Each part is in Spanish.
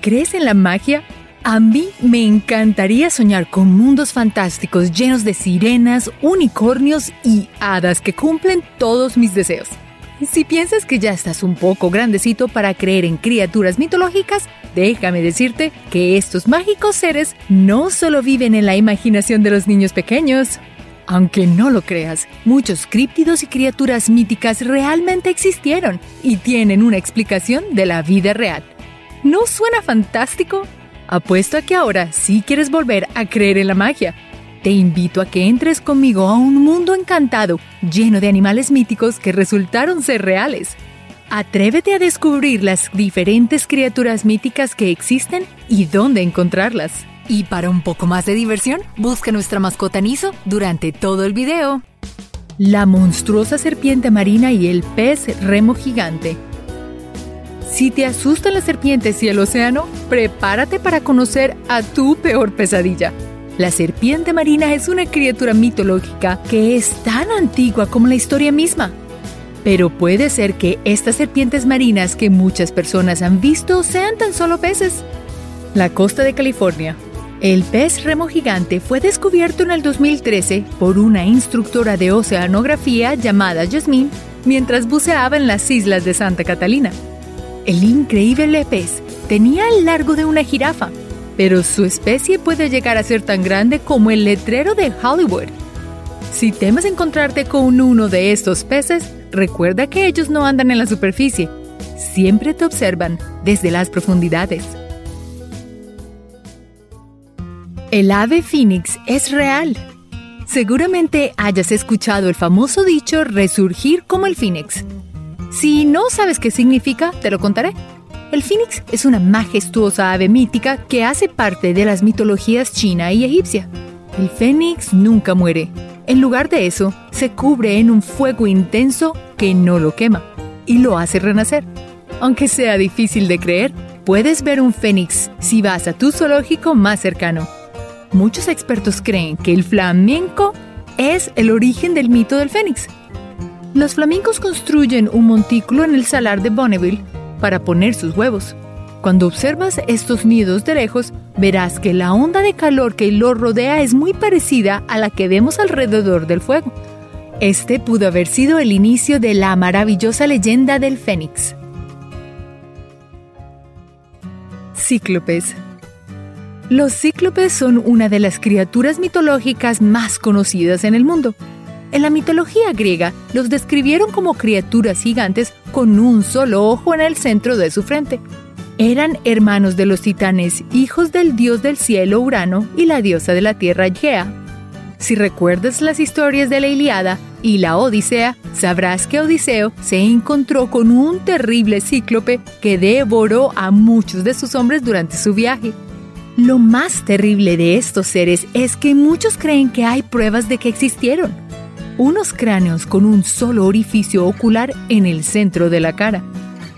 ¿Crees en la magia? A mí me encantaría soñar con mundos fantásticos llenos de sirenas, unicornios y hadas que cumplen todos mis deseos. Si piensas que ya estás un poco grandecito para creer en criaturas mitológicas, déjame decirte que estos mágicos seres no solo viven en la imaginación de los niños pequeños. Aunque no lo creas, muchos críptidos y criaturas míticas realmente existieron y tienen una explicación de la vida real. ¿No suena fantástico? Apuesto a que ahora sí quieres volver a creer en la magia. Te invito a que entres conmigo a un mundo encantado, lleno de animales míticos que resultaron ser reales. Atrévete a descubrir las diferentes criaturas míticas que existen y dónde encontrarlas. Y para un poco más de diversión, busca nuestra mascota Niso durante todo el video. La monstruosa serpiente marina y el pez remo gigante. Si te asustan las serpientes y el océano, prepárate para conocer a tu peor pesadilla. La serpiente marina es una criatura mitológica que es tan antigua como la historia misma. Pero puede ser que estas serpientes marinas que muchas personas han visto sean tan solo peces. La costa de California. El pez remo gigante fue descubierto en el 2013 por una instructora de oceanografía llamada Jasmine mientras buceaba en las islas de Santa Catalina. El increíble pez tenía el largo de una jirafa, pero su especie puede llegar a ser tan grande como el letrero de Hollywood. Si temes encontrarte con uno de estos peces, recuerda que ellos no andan en la superficie, siempre te observan desde las profundidades. El ave fénix es real. Seguramente hayas escuchado el famoso dicho resurgir como el fénix. Si no sabes qué significa, te lo contaré. El fénix es una majestuosa ave mítica que hace parte de las mitologías china y egipcia. El fénix nunca muere. En lugar de eso, se cubre en un fuego intenso que no lo quema y lo hace renacer. Aunque sea difícil de creer, puedes ver un fénix si vas a tu zoológico más cercano. Muchos expertos creen que el flamenco es el origen del mito del fénix los flamencos construyen un montículo en el salar de Bonneville para poner sus huevos. Cuando observas estos nidos de lejos, verás que la onda de calor que los rodea es muy parecida a la que vemos alrededor del fuego. Este pudo haber sido el inicio de la maravillosa leyenda del Fénix. Cíclopes Los cíclopes son una de las criaturas mitológicas más conocidas en el mundo. En la mitología griega los describieron como criaturas gigantes con un solo ojo en el centro de su frente. Eran hermanos de los titanes, hijos del dios del cielo Urano y la diosa de la tierra Gea. Si recuerdas las historias de la Iliada y la Odisea, sabrás que Odiseo se encontró con un terrible cíclope que devoró a muchos de sus hombres durante su viaje. Lo más terrible de estos seres es que muchos creen que hay pruebas de que existieron unos cráneos con un solo orificio ocular en el centro de la cara.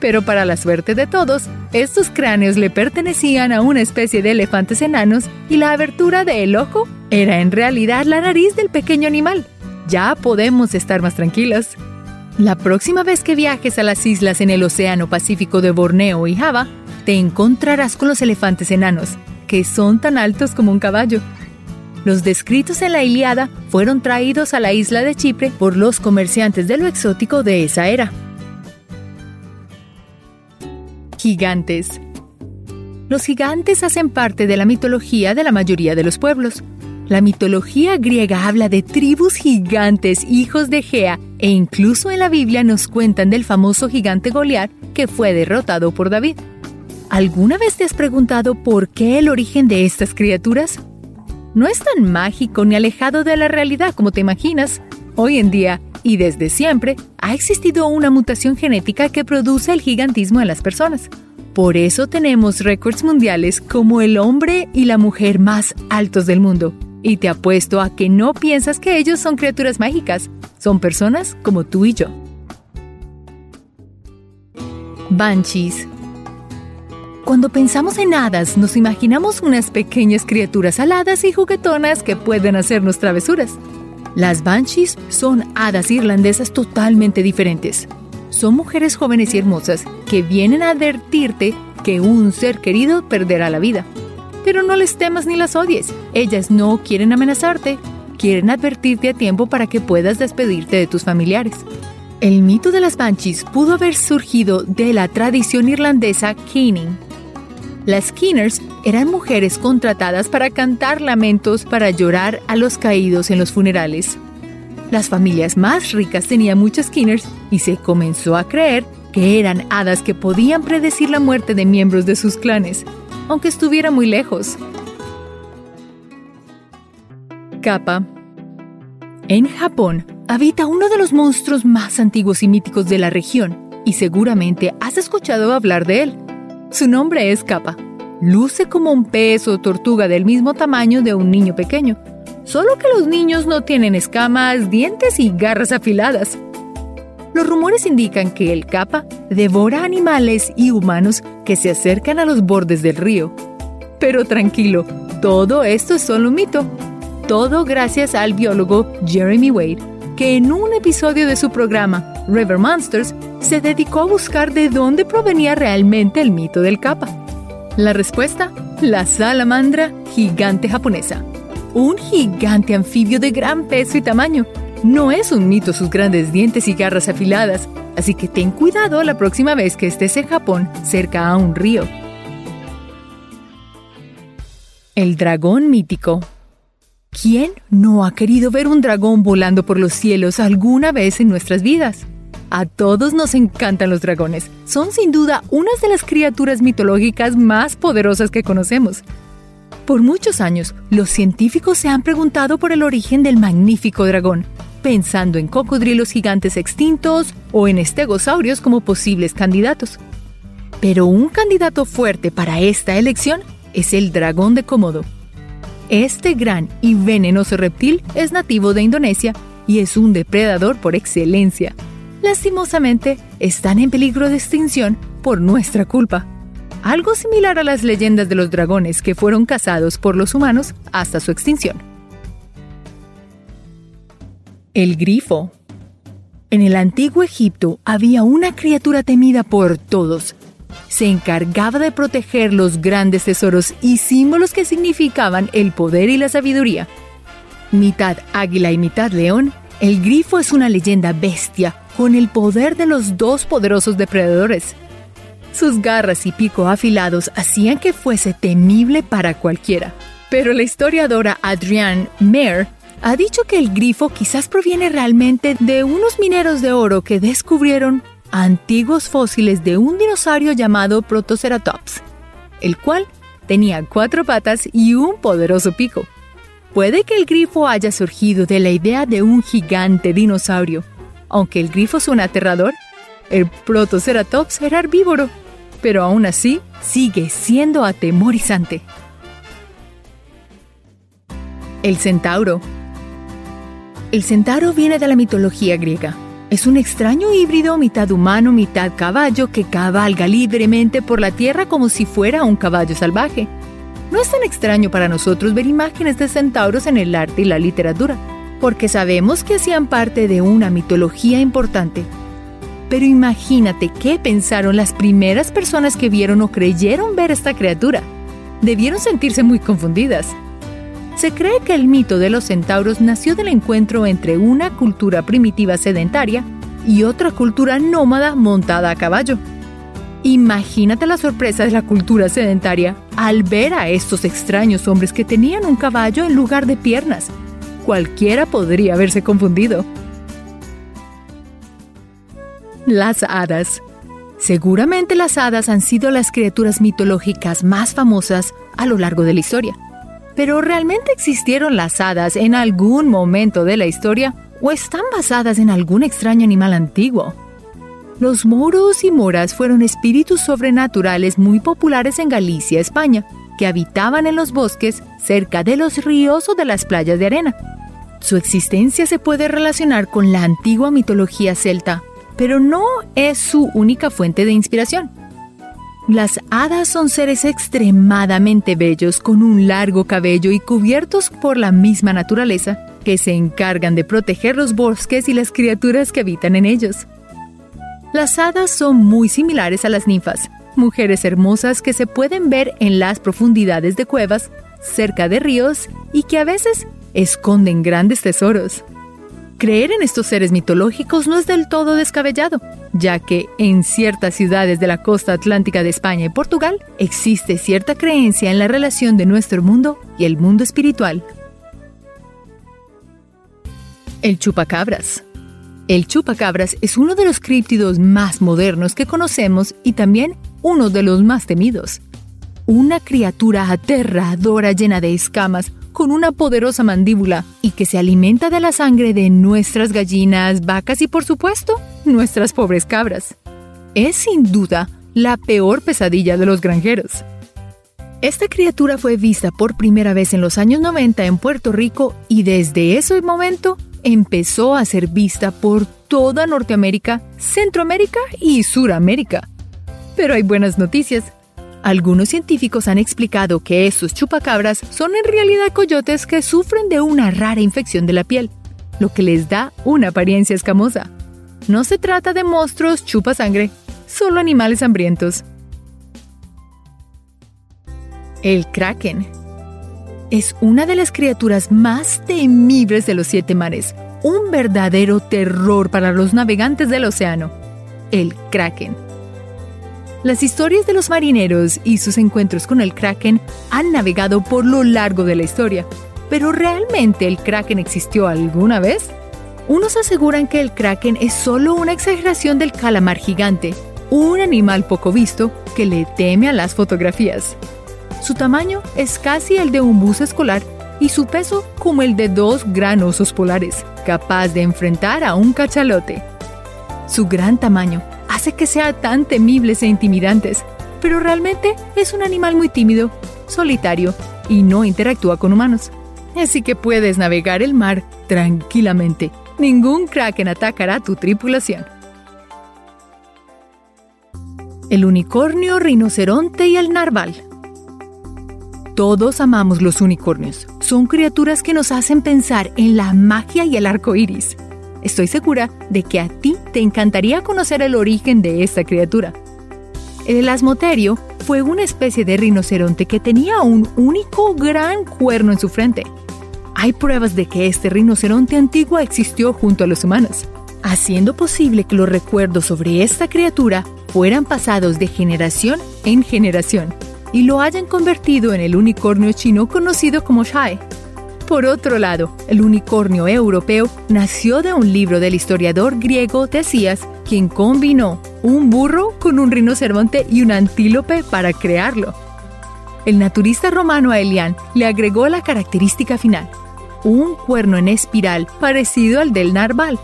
Pero para la suerte de todos, estos cráneos le pertenecían a una especie de elefantes enanos y la abertura del ojo era en realidad la nariz del pequeño animal. Ya podemos estar más tranquilos. La próxima vez que viajes a las islas en el Océano Pacífico de Borneo y Java, te encontrarás con los elefantes enanos, que son tan altos como un caballo. Los descritos en la Iliada fueron traídos a la isla de Chipre por los comerciantes de lo exótico de esa era. Gigantes. Los gigantes hacen parte de la mitología de la mayoría de los pueblos. La mitología griega habla de tribus gigantes, hijos de Gea, e incluso en la Biblia nos cuentan del famoso gigante Goliat que fue derrotado por David. ¿Alguna vez te has preguntado por qué el origen de estas criaturas? No es tan mágico ni alejado de la realidad como te imaginas. Hoy en día, y desde siempre, ha existido una mutación genética que produce el gigantismo en las personas. Por eso tenemos récords mundiales como el hombre y la mujer más altos del mundo. Y te apuesto a que no piensas que ellos son criaturas mágicas, son personas como tú y yo. Banshees cuando pensamos en hadas, nos imaginamos unas pequeñas criaturas aladas y juguetonas que pueden hacernos travesuras. Las banshees son hadas irlandesas totalmente diferentes. Son mujeres jóvenes y hermosas que vienen a advertirte que un ser querido perderá la vida. Pero no les temas ni las odies. Ellas no quieren amenazarte, quieren advertirte a tiempo para que puedas despedirte de tus familiares. El mito de las Banshees pudo haber surgido de la tradición irlandesa Keening. Las Keeners eran mujeres contratadas para cantar lamentos para llorar a los caídos en los funerales. Las familias más ricas tenían muchas Keeners y se comenzó a creer que eran hadas que podían predecir la muerte de miembros de sus clanes, aunque estuviera muy lejos. Kappa. En Japón habita uno de los monstruos más antiguos y míticos de la región, y seguramente has escuchado hablar de él. Su nombre es Kappa. Luce como un pez o tortuga del mismo tamaño de un niño pequeño, solo que los niños no tienen escamas, dientes y garras afiladas. Los rumores indican que el Kappa devora animales y humanos que se acercan a los bordes del río. Pero tranquilo, todo esto es solo un mito todo gracias al biólogo Jeremy Wade, que en un episodio de su programa River Monsters se dedicó a buscar de dónde provenía realmente el mito del kappa. La respuesta, la salamandra gigante japonesa. Un gigante anfibio de gran peso y tamaño. No es un mito sus grandes dientes y garras afiladas, así que ten cuidado la próxima vez que estés en Japón cerca a un río. El dragón mítico ¿Quién no ha querido ver un dragón volando por los cielos alguna vez en nuestras vidas? A todos nos encantan los dragones. Son sin duda unas de las criaturas mitológicas más poderosas que conocemos. Por muchos años, los científicos se han preguntado por el origen del magnífico dragón, pensando en cocodrilos gigantes extintos o en estegosaurios como posibles candidatos. Pero un candidato fuerte para esta elección es el dragón de Komodo este gran y venenoso reptil es nativo de Indonesia y es un depredador por excelencia. Lastimosamente, están en peligro de extinción por nuestra culpa. Algo similar a las leyendas de los dragones que fueron cazados por los humanos hasta su extinción. El grifo. En el antiguo Egipto había una criatura temida por todos, se encargaba de proteger los grandes tesoros y símbolos que significaban el poder y la sabiduría. Mitad águila y mitad león, el grifo es una leyenda bestia con el poder de los dos poderosos depredadores. Sus garras y pico afilados hacían que fuese temible para cualquiera. Pero la historiadora Adrienne Mayer ha dicho que el grifo quizás proviene realmente de unos mineros de oro que descubrieron antiguos fósiles de un dinosaurio llamado Protoceratops, el cual tenía cuatro patas y un poderoso pico. Puede que el grifo haya surgido de la idea de un gigante dinosaurio. Aunque el grifo suena aterrador, el Protoceratops era herbívoro, pero aún así sigue siendo atemorizante. El centauro. El centauro viene de la mitología griega es un extraño híbrido mitad humano, mitad caballo que cabalga libremente por la tierra como si fuera un caballo salvaje. No es tan extraño para nosotros ver imágenes de centauros en el arte y la literatura, porque sabemos que hacían parte de una mitología importante. Pero imagínate qué pensaron las primeras personas que vieron o creyeron ver esta criatura. Debieron sentirse muy confundidas. Se cree que el mito de los centauros nació del encuentro entre una cultura primitiva sedentaria y otra cultura nómada montada a caballo. Imagínate la sorpresa de la cultura sedentaria al ver a estos extraños hombres que tenían un caballo en lugar de piernas. Cualquiera podría haberse confundido. Las hadas. Seguramente las hadas han sido las criaturas mitológicas más famosas a lo largo de la historia. Pero ¿realmente existieron las hadas en algún momento de la historia o están basadas en algún extraño animal antiguo? Los moros y moras fueron espíritus sobrenaturales muy populares en Galicia, España, que habitaban en los bosques cerca de los ríos o de las playas de arena. Su existencia se puede relacionar con la antigua mitología celta, pero no es su única fuente de inspiración. Las hadas son seres extremadamente bellos con un largo cabello y cubiertos por la misma naturaleza que se encargan de proteger los bosques y las criaturas que habitan en ellos. Las hadas son muy similares a las ninfas, mujeres hermosas que se pueden ver en las profundidades de cuevas, cerca de ríos y que a veces esconden grandes tesoros. Creer en estos seres mitológicos no es del todo descabellado, ya que en ciertas ciudades de la costa atlántica de España y Portugal existe cierta creencia en la relación de nuestro mundo y el mundo espiritual. El chupacabras. El chupacabras es uno de los críptidos más modernos que conocemos y también uno de los más temidos. Una criatura aterradora llena de escamas, con una poderosa mandíbula y que se alimenta de la sangre de nuestras gallinas, vacas y por supuesto, nuestras pobres cabras. Es sin duda la peor pesadilla de los granjeros. Esta criatura fue vista por primera vez en los años 90 en Puerto Rico y desde ese momento empezó a ser vista por toda Norteamérica, Centroamérica y Suramérica. Pero hay buenas noticias. Algunos científicos han explicado que estos chupacabras son en realidad coyotes que sufren de una rara infección de la piel, lo que les da una apariencia escamosa. No se trata de monstruos chupa sangre, solo animales hambrientos. El kraken es una de las criaturas más temibles de los siete mares, un verdadero terror para los navegantes del océano. El kraken las historias de los marineros y sus encuentros con el kraken han navegado por lo largo de la historia. ¿Pero realmente el kraken existió alguna vez? Unos aseguran que el kraken es solo una exageración del calamar gigante, un animal poco visto que le teme a las fotografías. Su tamaño es casi el de un bus escolar y su peso como el de dos gran osos polares, capaz de enfrentar a un cachalote. Su gran tamaño hace que sean tan temibles e intimidantes, pero realmente es un animal muy tímido, solitario y no interactúa con humanos. Así que puedes navegar el mar tranquilamente. Ningún kraken atacará tu tripulación. El unicornio, rinoceronte y el narval. Todos amamos los unicornios. Son criaturas que nos hacen pensar en la magia y el arco iris. Estoy segura de que a ti te encantaría conocer el origen de esta criatura. El asmoterio fue una especie de rinoceronte que tenía un único gran cuerno en su frente. Hay pruebas de que este rinoceronte antiguo existió junto a los humanos, haciendo posible que los recuerdos sobre esta criatura fueran pasados de generación en generación y lo hayan convertido en el unicornio chino conocido como Shai. Por otro lado, el unicornio europeo nació de un libro del historiador griego Tesías, quien combinó un burro con un rinoceronte y un antílope para crearlo. El naturista romano Aelian le agregó la característica final, un cuerno en espiral parecido al del narval.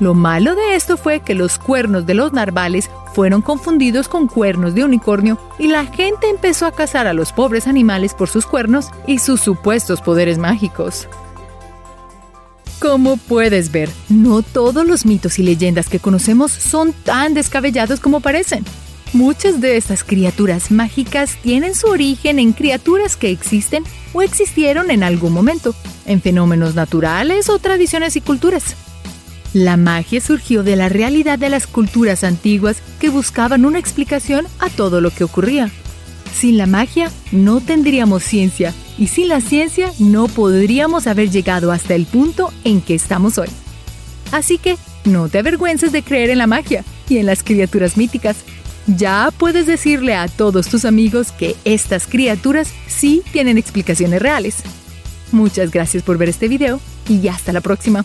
Lo malo de esto fue que los cuernos de los narvales fueron confundidos con cuernos de unicornio y la gente empezó a cazar a los pobres animales por sus cuernos y sus supuestos poderes mágicos. Como puedes ver, no todos los mitos y leyendas que conocemos son tan descabellados como parecen. Muchas de estas criaturas mágicas tienen su origen en criaturas que existen o existieron en algún momento, en fenómenos naturales o tradiciones y culturas. La magia surgió de la realidad de las culturas antiguas que buscaban una explicación a todo lo que ocurría. Sin la magia no tendríamos ciencia y sin la ciencia no podríamos haber llegado hasta el punto en que estamos hoy. Así que no te avergüences de creer en la magia y en las criaturas míticas. Ya puedes decirle a todos tus amigos que estas criaturas sí tienen explicaciones reales. Muchas gracias por ver este video y hasta la próxima.